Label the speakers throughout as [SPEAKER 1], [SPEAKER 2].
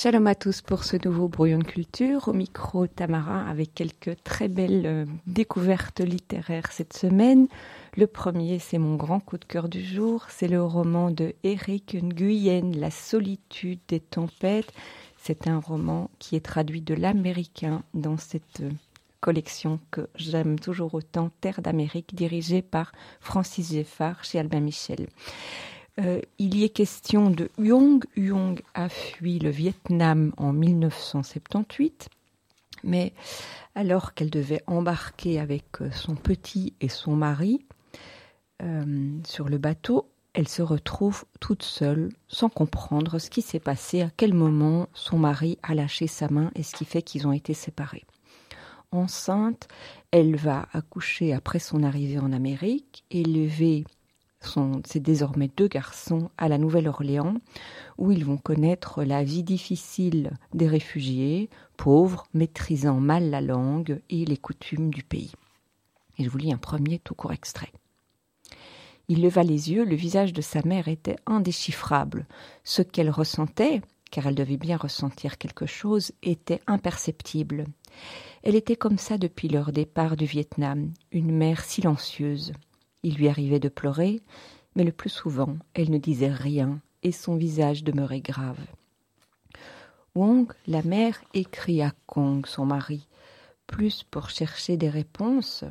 [SPEAKER 1] Shalom à tous pour ce nouveau brouillon de culture. Au micro Tamara avec quelques très belles euh, découvertes littéraires cette semaine. Le premier, c'est mon grand coup de cœur du jour. C'est le roman de Eric Nguyen, La solitude des tempêtes. C'est un roman qui est traduit de l'américain dans cette euh, collection que j'aime toujours autant, Terre d'Amérique, dirigée par Francis Geffard chez Albin Michel. Euh, il y est question de Huong. Huong a fui le Vietnam en 1978, mais alors qu'elle devait embarquer avec euh, son petit et son mari euh, sur le bateau, elle se retrouve toute seule, sans comprendre ce qui s'est passé, à quel moment son mari a lâché sa main et ce qui fait qu'ils ont été séparés. Enceinte, elle va accoucher après son arrivée en Amérique, élevée c'est désormais deux garçons à la Nouvelle-Orléans, où ils vont connaître la vie difficile des réfugiés, pauvres, maîtrisant mal la langue et les coutumes du pays. Et je vous lis un premier tout court extrait. Il leva les yeux, le visage de sa mère était indéchiffrable. Ce qu'elle ressentait, car elle devait bien ressentir quelque chose, était imperceptible. Elle était comme ça depuis leur départ du Vietnam, une mère silencieuse. Il lui arrivait de pleurer, mais le plus souvent elle ne disait rien et son visage demeurait grave. Wong, la mère, écrit à Kong, son mari, plus pour chercher des réponses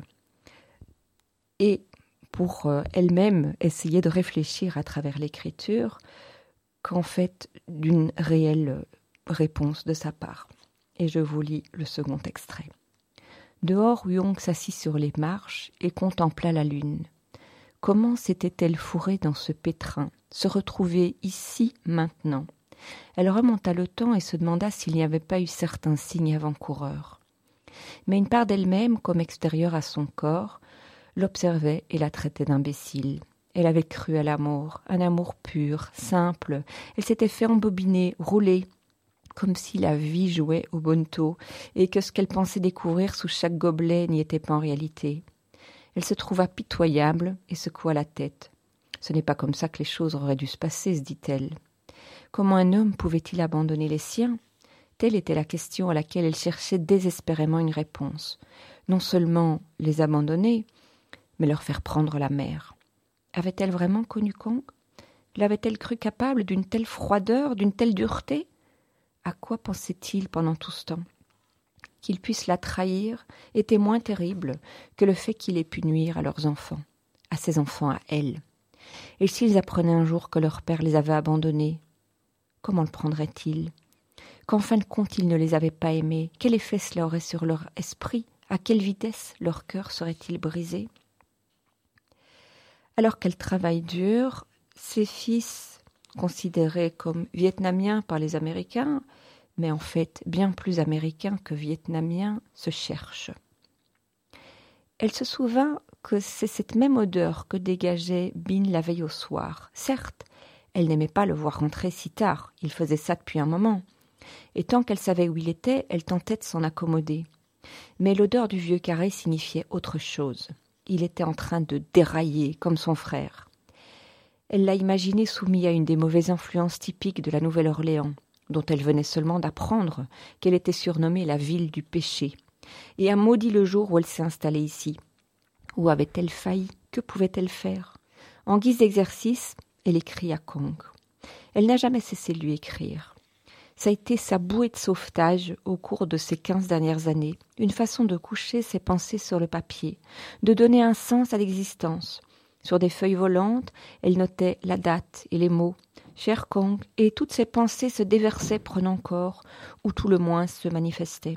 [SPEAKER 1] et pour euh, elle-même essayer de réfléchir à travers l'écriture qu'en fait d'une réelle réponse de sa part. Et je vous lis le second extrait. Dehors, Wong s'assit sur les marches et contempla la lune. Comment s'était-elle fourrée dans ce pétrin, se retrouver ici maintenant? Elle remonta le temps et se demanda s'il n'y avait pas eu certains signes avant-coureurs. Mais une part d'elle-même, comme extérieure à son corps, l'observait et la traitait d'imbécile. Elle avait cru à l'amour, un amour pur, simple. Elle s'était fait embobiner, rouler, comme si la vie jouait au bonneau, et que ce qu'elle pensait découvrir sous chaque gobelet n'y était pas en réalité. Elle se trouva pitoyable et secoua la tête. Ce n'est pas comme ça que les choses auraient dû se passer, se dit-elle. Comment un homme pouvait-il abandonner les siens? Telle était la question à laquelle elle cherchait désespérément une réponse. Non seulement les abandonner, mais leur faire prendre la mer. Avait-elle vraiment connu Kong? L'avait-elle cru capable d'une telle froideur, d'une telle dureté? À quoi pensait-il pendant tout ce temps? Qu'il puisse la trahir était moins terrible que le fait qu'il ait pu nuire à leurs enfants, à ses enfants à elle. Et s'ils apprenaient un jour que leur père les avait abandonnés, comment le prendraient-ils? Qu'en fin de compte il ne les avait pas aimés, quel effet cela aurait sur leur esprit? À quelle vitesse leur cœur serait-il brisé? Alors qu'elle travaille dur, ses fils, considérés comme vietnamiens par les Américains, mais en fait bien plus américain que vietnamien, se cherche. Elle se souvint que c'est cette même odeur que dégageait Bin la veille au soir. Certes, elle n'aimait pas le voir rentrer si tard, il faisait ça depuis un moment. Et tant qu'elle savait où il était, elle tentait de s'en accommoder. Mais l'odeur du vieux carré signifiait autre chose. Il était en train de dérailler, comme son frère. Elle l'a imaginé soumis à une des mauvaises influences typiques de la Nouvelle-Orléans, dont elle venait seulement d'apprendre qu'elle était surnommée la ville du péché, et a maudit le jour où elle s'est installée ici. Où avait-elle failli? Que pouvait-elle faire? En guise d'exercice, elle écrit à Kong. Elle n'a jamais cessé de lui écrire. Ça a été sa bouée de sauvetage au cours de ces quinze dernières années, une façon de coucher ses pensées sur le papier, de donner un sens à l'existence. Sur des feuilles volantes, elle notait la date et les mots, cher Kong, et toutes ses pensées se déversaient prenant corps, ou tout le moins se manifestaient.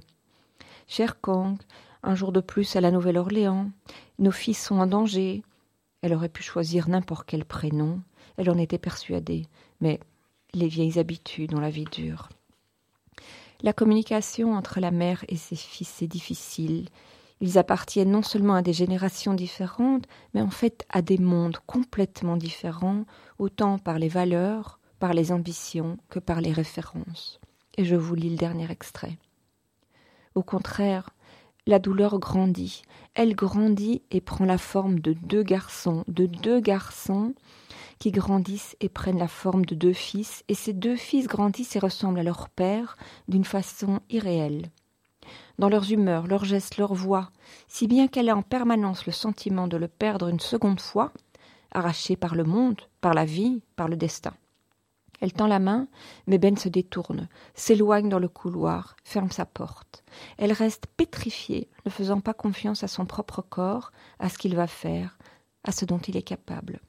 [SPEAKER 1] Cher Kong, un jour de plus à la Nouvelle-Orléans, nos fils sont en danger. Elle aurait pu choisir n'importe quel prénom, elle en était persuadée, mais les vieilles habitudes ont la vie dure. La communication entre la mère et ses fils est difficile. Ils appartiennent non seulement à des générations différentes, mais en fait à des mondes complètement différents autant par les valeurs, par les ambitions que par les références. Et je vous lis le dernier extrait. Au contraire, la douleur grandit. Elle grandit et prend la forme de deux garçons, de deux garçons qui grandissent et prennent la forme de deux fils, et ces deux fils grandissent et ressemblent à leur père d'une façon irréelle. Dans leurs humeurs, leurs gestes, leurs voix, si bien qu'elle a en permanence le sentiment de le perdre une seconde fois, arraché par le monde, par la vie, par le destin. Elle tend la main, mais Ben se détourne, s'éloigne dans le couloir, ferme sa porte. Elle reste pétrifiée, ne faisant pas confiance à son propre corps, à ce qu'il va faire, à ce dont il est capable.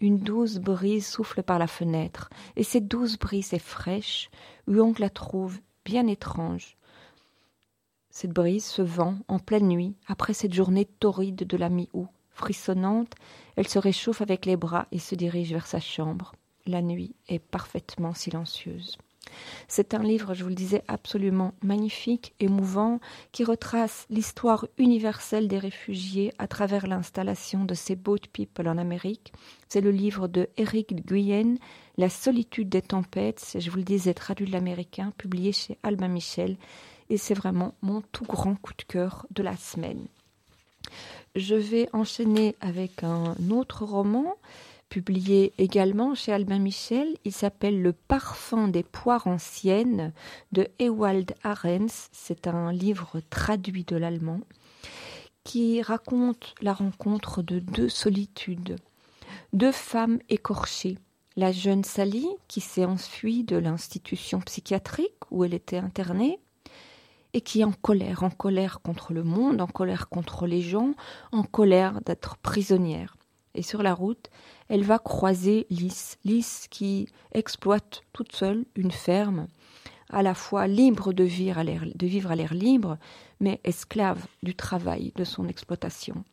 [SPEAKER 1] Une douce brise souffle par la fenêtre, et cette douce brise est fraîche, Huong la trouve bien étrange. Cette brise, ce vent, en pleine nuit, après cette journée torride de la mi-août, frissonnante, elle se réchauffe avec les bras et se dirige vers sa chambre la nuit est parfaitement silencieuse. C'est un livre, je vous le disais, absolument magnifique, émouvant, qui retrace l'histoire universelle des réfugiés à travers l'installation de ces boat people en Amérique. C'est le livre de Eric Guyen, La solitude des tempêtes, je vous le disais, traduit de l'américain, publié chez Albin Michel, et c'est vraiment mon tout grand coup de cœur de la semaine. Je vais enchaîner avec un autre roman publié également chez Albin Michel. Il s'appelle Le parfum des poires anciennes de Ewald Arens. C'est un livre traduit de l'allemand qui raconte la rencontre de deux solitudes, deux femmes écorchées. La jeune Sally qui s'est enfuie de l'institution psychiatrique où elle était internée et qui est en colère, en colère contre le monde, en colère contre les gens, en colère d'être prisonnière. Et sur la route, elle va croiser Lys, Lys qui exploite toute seule une ferme, à la fois libre de vivre à l'air, libre, mais esclave du travail de son exploitation.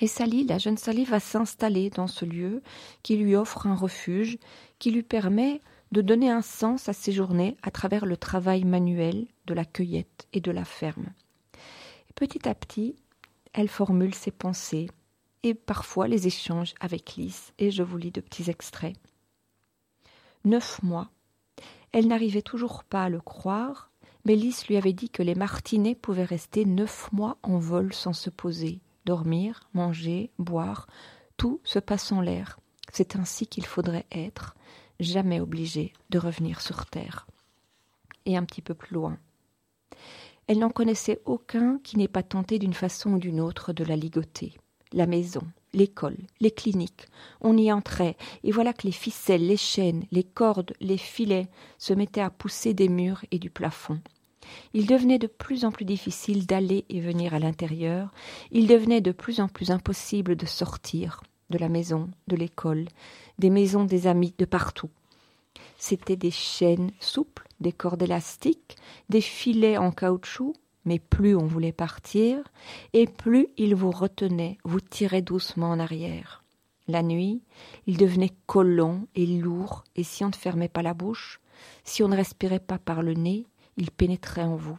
[SPEAKER 1] Et Sally, la jeune Sally, va s'installer dans ce lieu qui lui offre un refuge, qui lui permet de donner un sens à ses journées à travers le travail manuel de la cueillette et de la ferme. Et petit à petit, elle formule ses pensées, et parfois les échanges avec Lys, et je vous lis de petits extraits. Neuf mois. Elle n'arrivait toujours pas à le croire, mais Lys lui avait dit que les martinets pouvaient rester neuf mois en vol sans se poser, dormir, manger, boire, tout se passe en l'air. C'est ainsi qu'il faudrait être, jamais obligé de revenir sur terre. Et un petit peu plus loin. Elle n'en connaissait aucun qui n'ait pas tenté d'une façon ou d'une autre de la ligoter la maison, l'école, les cliniques. On y entrait, et voilà que les ficelles, les chaînes, les cordes, les filets se mettaient à pousser des murs et du plafond. Il devenait de plus en plus difficile d'aller et venir à l'intérieur, il devenait de plus en plus impossible de sortir de la maison, de l'école, des maisons des amis, de partout. C'étaient des chaînes souples, des cordes élastiques, des filets en caoutchouc, mais plus on voulait partir, et plus il vous retenait, vous tirait doucement en arrière. La nuit, il devenait collant et lourd, et si on ne fermait pas la bouche, si on ne respirait pas par le nez, il pénétrait en vous.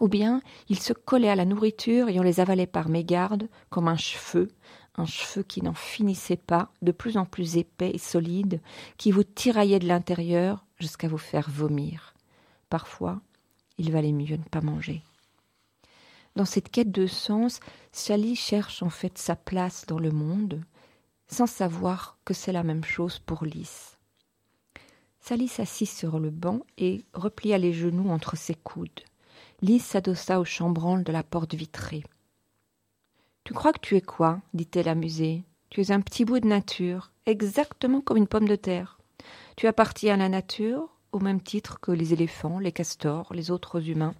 [SPEAKER 1] Ou bien il se collait à la nourriture et on les avalait par mégarde, comme un cheveu, un cheveu qui n'en finissait pas, de plus en plus épais et solide, qui vous tiraillait de l'intérieur jusqu'à vous faire vomir. Parfois, il valait mieux ne pas manger. Dans cette quête de sens, Sally cherche en fait sa place dans le monde, sans savoir que c'est la même chose pour Lys. Sally s'assit sur le banc et replia les genoux entre ses coudes. Lys s'adossa au chambranle de la porte vitrée. Tu crois que tu es quoi? dit-elle amusée. Tu es un petit bout de nature, exactement comme une pomme de terre. Tu appartiens à la nature, au même titre que les éléphants, les castors, les autres humains.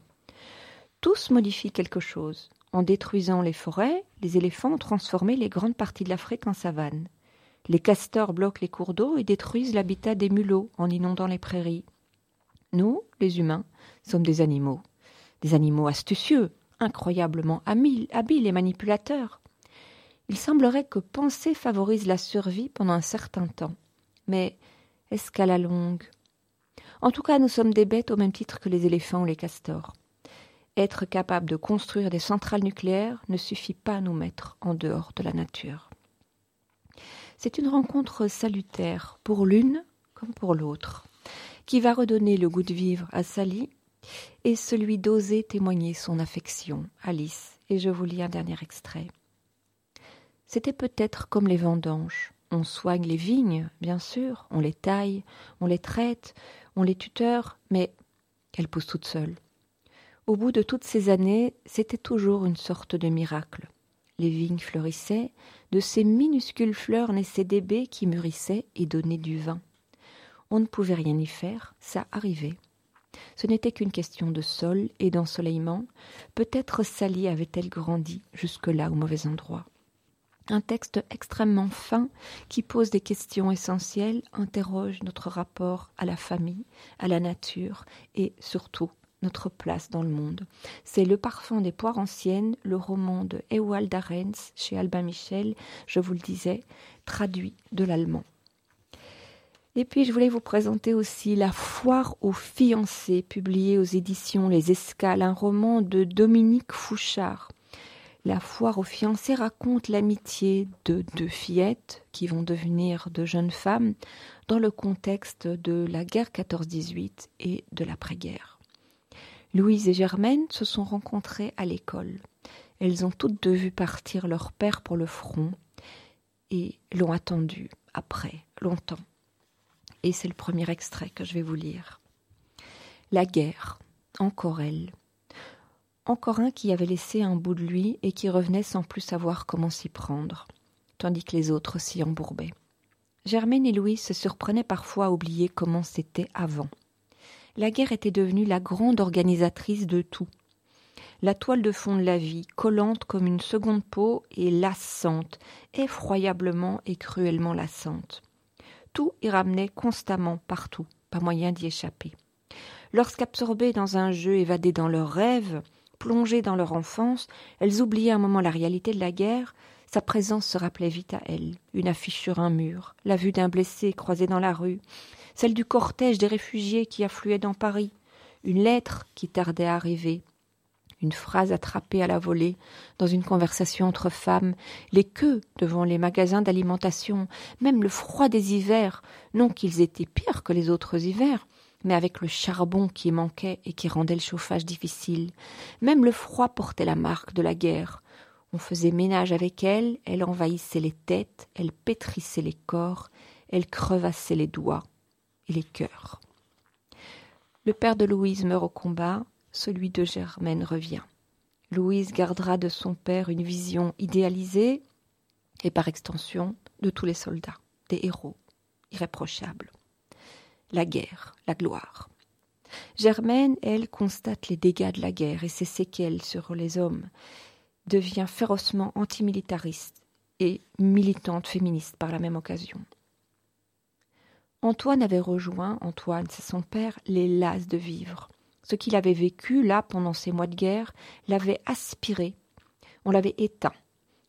[SPEAKER 1] Tous modifient quelque chose. En détruisant les forêts, les éléphants ont transformé les grandes parties de l'Afrique en savane. Les castors bloquent les cours d'eau et détruisent l'habitat des mulots en inondant les prairies. Nous, les humains, sommes des animaux. Des animaux astucieux, incroyablement habiles et manipulateurs. Il semblerait que penser favorise la survie pendant un certain temps. Mais est-ce qu'à la longue? En tout cas, nous sommes des bêtes au même titre que les éléphants ou les castors. Être capable de construire des centrales nucléaires ne suffit pas à nous mettre en dehors de la nature. C'est une rencontre salutaire pour l'une comme pour l'autre, qui va redonner le goût de vivre à Sally et celui d'oser témoigner son affection Alice. Et je vous lis un dernier extrait. C'était peut-être comme les vendanges, On soigne les vignes, bien sûr, on les taille, on les traite, on les tuteur, mais elles poussent toutes seules. Au bout de toutes ces années, c'était toujours une sorte de miracle. Les vignes fleurissaient, de ces minuscules fleurs naissaient des baies qui mûrissaient et donnaient du vin. On ne pouvait rien y faire, ça arrivait. Ce n'était qu'une question de sol et d'ensoleillement. Peut-être Sally avait-elle grandi jusque-là au mauvais endroit. Un texte extrêmement fin qui pose des questions essentielles, interroge notre rapport à la famille, à la nature et surtout notre place dans le monde. C'est Le parfum des poires anciennes, le roman de Ewald Arends chez Albin Michel, je vous le disais, traduit de l'allemand. Et puis je voulais vous présenter aussi La foire aux fiancés, publié aux éditions Les Escales, un roman de Dominique Fouchard. La foire aux fiancés raconte l'amitié de deux fillettes qui vont devenir de jeunes femmes dans le contexte de la guerre 14-18 et de l'après-guerre. Louise et Germaine se sont rencontrées à l'école. Elles ont toutes deux vu partir leur père pour le front et l'ont attendu après longtemps et c'est le premier extrait que je vais vous lire. La guerre, encore elle. Encore un qui avait laissé un bout de lui et qui revenait sans plus savoir comment s'y prendre, tandis que les autres s'y embourbaient. Germaine et Louis se surprenaient parfois à oublier comment c'était avant. La guerre était devenue la grande organisatrice de tout. La toile de fond de la vie, collante comme une seconde peau et lassante, effroyablement et cruellement lassante tout y ramenait constamment partout, pas moyen d'y échapper. Lorsqu'absorbées dans un jeu évadé dans leurs rêves, plongées dans leur enfance, elles oubliaient un moment la réalité de la guerre, sa présence se rappelait vite à elles. Une affiche sur un mur, la vue d'un blessé croisé dans la rue, celle du cortège des réfugiés qui affluaient dans Paris, une lettre qui tardait à arriver, une phrase attrapée à la volée dans une conversation entre femmes, les queues devant les magasins d'alimentation, même le froid des hivers, non qu'ils étaient pires que les autres hivers, mais avec le charbon qui manquait et qui rendait le chauffage difficile. Même le froid portait la marque de la guerre. On faisait ménage avec elle, elle envahissait les têtes, elle pétrissait les corps, elle crevassait les doigts et les cœurs. Le père de Louise meurt au combat, celui de Germaine revient. Louise gardera de son père une vision idéalisée et par extension de tous les soldats, des héros irréprochables. La guerre, la gloire. Germaine, elle, constate les dégâts de la guerre et ses séquelles sur les hommes, devient férocement antimilitariste et militante féministe par la même occasion. Antoine avait rejoint, Antoine, c'est son père, les las de vivre. Ce qu'il avait vécu là pendant ces mois de guerre l'avait aspiré, on l'avait éteint.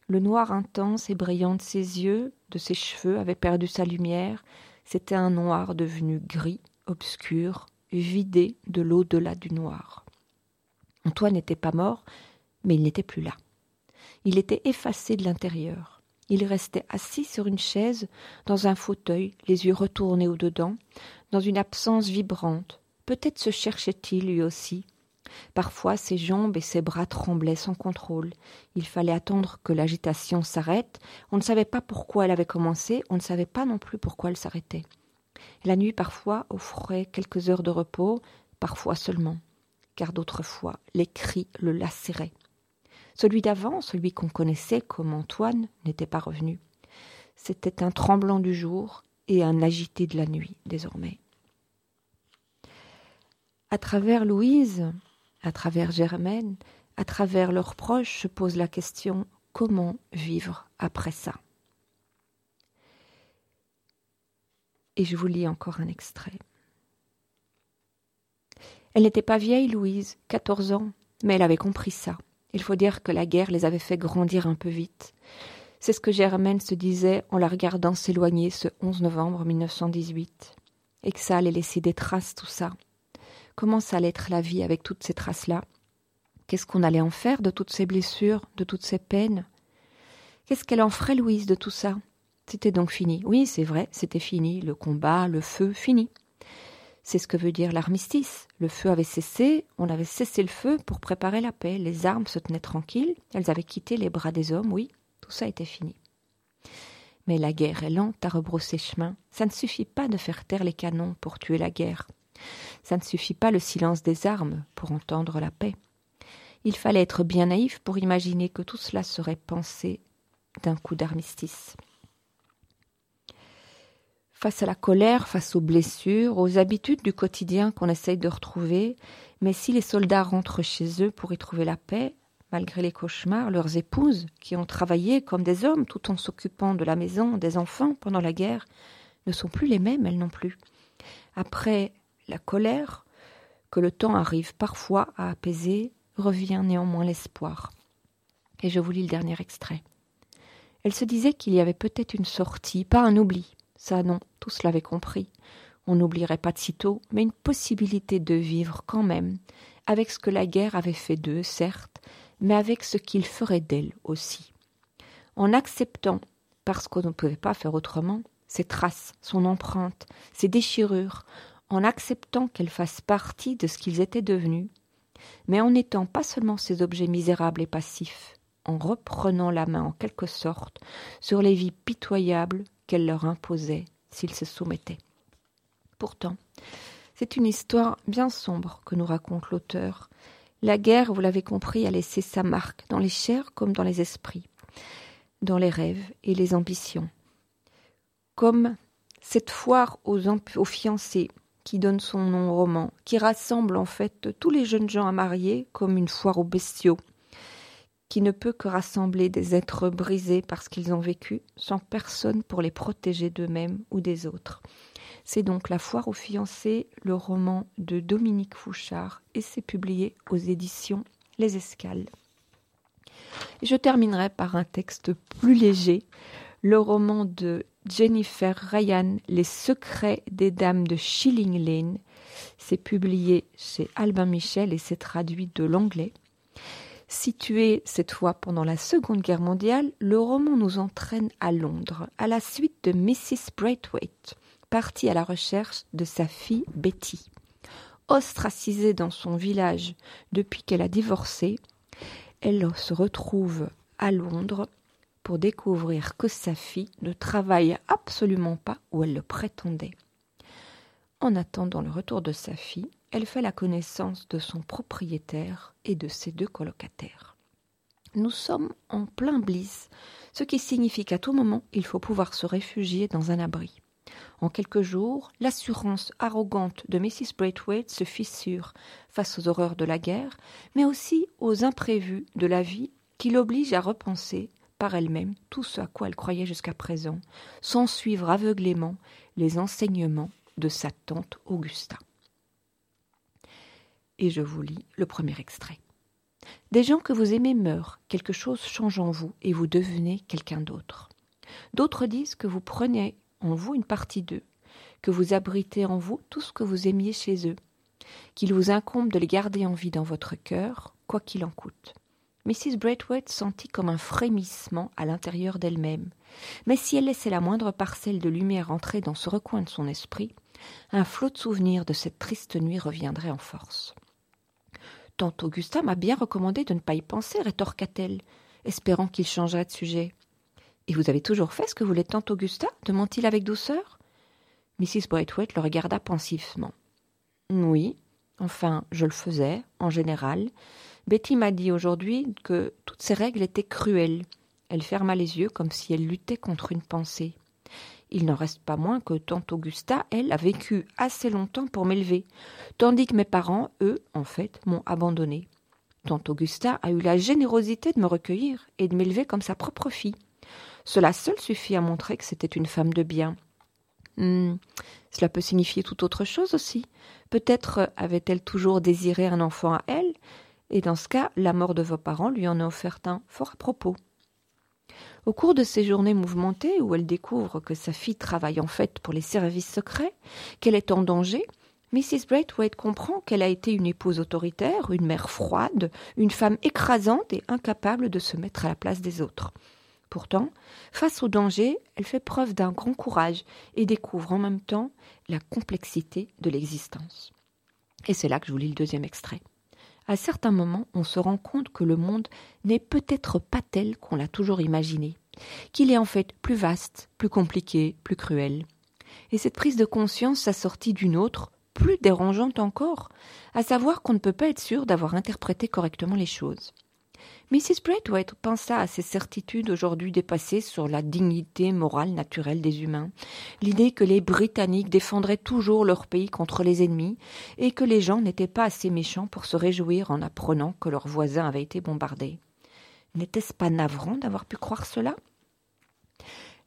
[SPEAKER 1] Le noir intense et brillant de ses yeux, de ses cheveux, avait perdu sa lumière. C'était un noir devenu gris, obscur, vidé de l'au-delà du noir. Antoine n'était pas mort, mais il n'était plus là. Il était effacé de l'intérieur. Il restait assis sur une chaise, dans un fauteuil, les yeux retournés au-dedans, dans une absence vibrante, Peut-être se cherchait-il lui aussi. Parfois ses jambes et ses bras tremblaient sans contrôle. Il fallait attendre que l'agitation s'arrête. On ne savait pas pourquoi elle avait commencé, on ne savait pas non plus pourquoi elle s'arrêtait. La nuit parfois offrait quelques heures de repos, parfois seulement, car d'autres fois les cris le lacéraient. Celui d'avant, celui qu'on connaissait comme Antoine, n'était pas revenu. C'était un tremblant du jour et un agité de la nuit désormais à travers Louise, à travers Germaine, à travers leurs proches, se pose la question comment vivre après ça? Et je vous lis encore un extrait. Elle n'était pas vieille, Louise, quatorze ans, mais elle avait compris ça. Il faut dire que la guerre les avait fait grandir un peu vite. C'est ce que Germaine se disait en la regardant s'éloigner ce 11 novembre 1918. Et que ça allait laisser des traces, tout ça, Comment ça allait être la vie avec toutes ces traces-là? Qu'est-ce qu'on allait en faire de toutes ces blessures, de toutes ces peines? Qu'est-ce qu'elle en ferait, Louise, de tout ça? C'était donc fini. Oui, c'est vrai, c'était fini. Le combat, le feu, fini. C'est ce que veut dire l'armistice. Le feu avait cessé, on avait cessé le feu pour préparer la paix. Les armes se tenaient tranquilles, elles avaient quitté les bras des hommes, oui, tout ça était fini. Mais la guerre est lente à rebrousser chemin. Ça ne suffit pas de faire taire les canons pour tuer la guerre. Ça ne suffit pas le silence des armes pour entendre la paix. Il fallait être bien naïf pour imaginer que tout cela serait pensé d'un coup d'armistice. Face à la colère, face aux blessures, aux habitudes du quotidien qu'on essaye de retrouver, mais si les soldats rentrent chez eux pour y trouver la paix, malgré les cauchemars, leurs épouses, qui ont travaillé comme des hommes tout en s'occupant de la maison, des enfants pendant la guerre, ne sont plus les mêmes, elles non plus. Après la colère, que le temps arrive parfois à apaiser, revient néanmoins l'espoir. Et je vous lis le dernier extrait. Elle se disait qu'il y avait peut-être une sortie, pas un oubli. Ça non, tous l'avaient compris. On n'oublierait pas de sitôt, mais une possibilité de vivre quand même, avec ce que la guerre avait fait d'eux, certes, mais avec ce qu'il ferait d'elle aussi. En acceptant, parce qu'on ne pouvait pas faire autrement, ses traces, son empreinte, ses déchirures, en acceptant qu'elles fassent partie de ce qu'ils étaient devenus, mais en n'étant pas seulement ces objets misérables et passifs, en reprenant la main en quelque sorte sur les vies pitoyables qu'elle leur imposait s'ils se soumettaient. Pourtant, c'est une histoire bien sombre que nous raconte l'auteur. La guerre, vous l'avez compris, a laissé sa marque dans les chairs comme dans les esprits, dans les rêves et les ambitions. Comme cette foire aux, aux fiancés qui donne son nom au roman, qui rassemble en fait tous les jeunes gens à marier comme une foire aux bestiaux, qui ne peut que rassembler des êtres brisés parce qu'ils ont vécu, sans personne pour les protéger d'eux-mêmes ou des autres. C'est donc La foire aux fiancés, le roman de Dominique Fouchard, et c'est publié aux éditions Les Escales. je terminerai par un texte plus léger, le roman de Jennifer Ryan, Les secrets des dames de Shilling Lane. C'est publié chez Albin Michel et c'est traduit de l'anglais. Situé cette fois pendant la Seconde Guerre mondiale, le roman nous entraîne à Londres, à la suite de Mrs. Braithwaite, partie à la recherche de sa fille Betty. Ostracisée dans son village depuis qu'elle a divorcé, elle se retrouve à Londres pour découvrir que sa fille ne travaille absolument pas où elle le prétendait. En attendant le retour de sa fille, elle fait la connaissance de son propriétaire et de ses deux colocataires. Nous sommes en plein bliss, ce qui signifie qu'à tout moment il faut pouvoir se réfugier dans un abri. En quelques jours, l'assurance arrogante de Mrs. Braithwaite se fissure face aux horreurs de la guerre, mais aussi aux imprévus de la vie qui l'oblige à repenser elle-même tout ce à quoi elle croyait jusqu'à présent, sans suivre aveuglément les enseignements de sa tante Augusta. Et je vous lis le premier extrait. Des gens que vous aimez meurent, quelque chose change en vous et vous devenez quelqu'un d'autre. D'autres disent que vous prenez en vous une partie d'eux, que vous abritez en vous tout ce que vous aimiez chez eux, qu'il vous incombe de les garder en vie dans votre cœur, quoi qu'il en coûte. Mrs. Braithwaite sentit comme un frémissement à l'intérieur d'elle-même. Mais si elle laissait la moindre parcelle de lumière entrer dans ce recoin de son esprit, un flot de souvenirs de cette triste nuit reviendrait en force. Tante Augusta m'a bien recommandé de ne pas y penser, rétorqua-t-elle, espérant qu'il changerait de sujet. Et vous avez toujours fait ce que voulait tante Augusta demanda-t-il avec douceur. Mrs. Braithwaite le regarda pensivement. Oui, enfin, je le faisais, en général, Betty m'a dit aujourd'hui que toutes ces règles étaient cruelles. Elle ferma les yeux comme si elle luttait contre une pensée. Il n'en reste pas moins que tante Augusta, elle, a vécu assez longtemps pour m'élever, tandis que mes parents, eux, en fait, m'ont abandonnée. Tante Augusta a eu la générosité de me recueillir et de m'élever comme sa propre fille. Cela seul suffit à montrer que c'était une femme de bien. Hmm, cela peut signifier tout autre chose aussi. Peut-être avait-elle toujours désiré un enfant à elle, et dans ce cas, la mort de vos parents lui en a offert un fort à propos. Au cours de ces journées mouvementées, où elle découvre que sa fille travaille en fait pour les services secrets, qu'elle est en danger, Mrs. Braithwaite comprend qu'elle a été une épouse autoritaire, une mère froide, une femme écrasante et incapable de se mettre à la place des autres. Pourtant, face au danger, elle fait preuve d'un grand courage et découvre en même temps la complexité de l'existence. Et c'est là que je vous lis le deuxième extrait à certains moments, on se rend compte que le monde n'est peut-être pas tel qu'on l'a toujours imaginé. qu'il est en fait plus vaste, plus compliqué, plus cruel. Et cette prise de conscience s'assortit d'une autre, plus dérangeante encore, à savoir qu'on ne peut pas être sûr d'avoir interprété correctement les choses. Mrs. Braithwaite pensa à ces certitudes aujourd'hui dépassées sur la dignité morale naturelle des humains, l'idée que les Britanniques défendraient toujours leur pays contre les ennemis, et que les gens n'étaient pas assez méchants pour se réjouir en apprenant que leurs voisins avaient été bombardés. N'était-ce pas navrant d'avoir pu croire cela?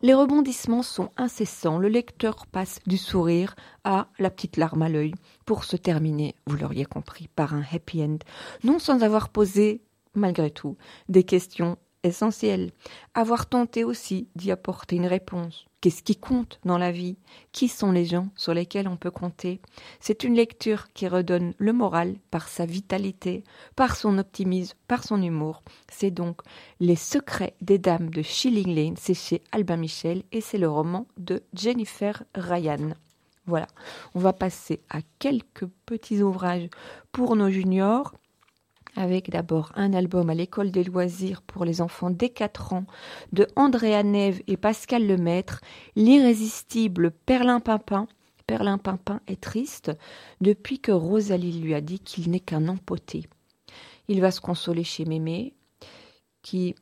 [SPEAKER 1] Les rebondissements sont incessants, le lecteur passe du sourire à la petite larme à l'œil, pour se terminer, vous l'auriez compris, par un happy end, non sans avoir posé malgré tout, des questions essentielles. Avoir tenté aussi d'y apporter une réponse. Qu'est-ce qui compte dans la vie? Qui sont les gens sur lesquels on peut compter? C'est une lecture qui redonne le moral par sa vitalité, par son optimisme, par son humour. C'est donc Les secrets des dames de Shilling Lane, c'est chez Albin Michel et c'est le roman de Jennifer Ryan. Voilà, on va passer à quelques petits ouvrages pour nos juniors avec d'abord un album à l'école des loisirs pour les enfants dès 4 ans de Andrea Neve et Pascal Lemaître, l'irrésistible Perlin Pimpin. Perlin Pimpin est triste depuis que Rosalie lui a dit qu'il n'est qu'un empoté. Il va se consoler chez Mémé, qui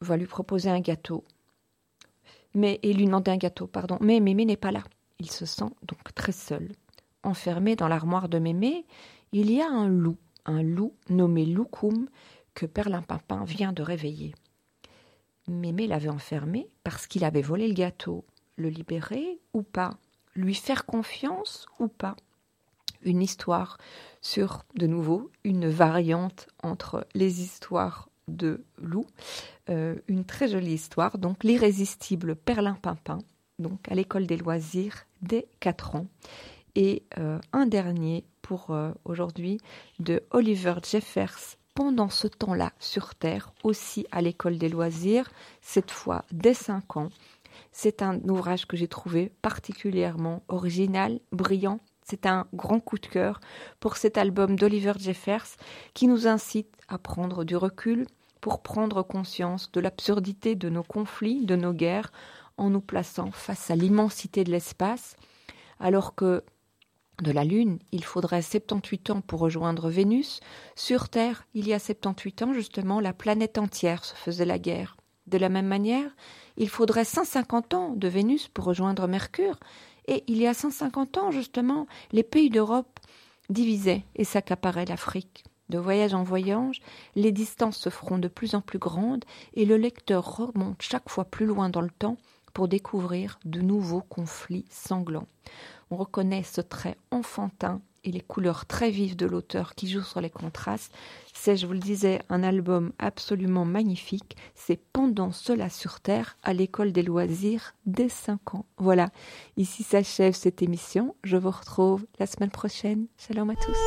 [SPEAKER 1] va lui proposer un gâteau. Mais, et lui demander un gâteau, pardon. Mais Mémé n'est pas là. Il se sent donc très seul. Enfermé dans l'armoire de Mémé, il y a un loup un loup nommé Loukoum que Perlimpinpin vient de réveiller. Mémé l'avait enfermé parce qu'il avait volé le gâteau. Le libérer ou pas? Lui faire confiance ou pas? Une histoire sur, de nouveau, une variante entre les histoires de loup. Euh, une très jolie histoire, donc l'irrésistible Perlimpinpin, donc à l'école des loisirs dès 4 ans. Et euh, un dernier euh, aujourd'hui de Oliver Jeffers pendant ce temps-là sur Terre, aussi à l'école des loisirs, cette fois dès 5 ans. C'est un ouvrage que j'ai trouvé particulièrement original, brillant. C'est un grand coup de cœur pour cet album d'Oliver Jeffers qui nous incite à prendre du recul pour prendre conscience de l'absurdité de nos conflits, de nos guerres, en nous plaçant face à l'immensité de l'espace, alors que de la Lune, il faudrait 78 ans pour rejoindre Vénus. Sur Terre, il y a 78 ans, justement, la planète entière se faisait la guerre. De la même manière, il faudrait 150 ans de Vénus pour rejoindre Mercure. Et il y a 150 ans, justement, les pays d'Europe divisaient et s'accaparaient l'Afrique. De voyage en voyage, les distances se feront de plus en plus grandes et le lecteur remonte chaque fois plus loin dans le temps pour découvrir de nouveaux conflits sanglants. On reconnaît ce trait enfantin et les couleurs très vives de l'auteur qui joue sur les contrastes. C'est, je vous le disais, un album absolument magnifique. C'est Pendant cela sur Terre à l'école des loisirs dès 5 ans. Voilà, ici s'achève cette émission. Je vous retrouve la semaine prochaine. Shalom à tous.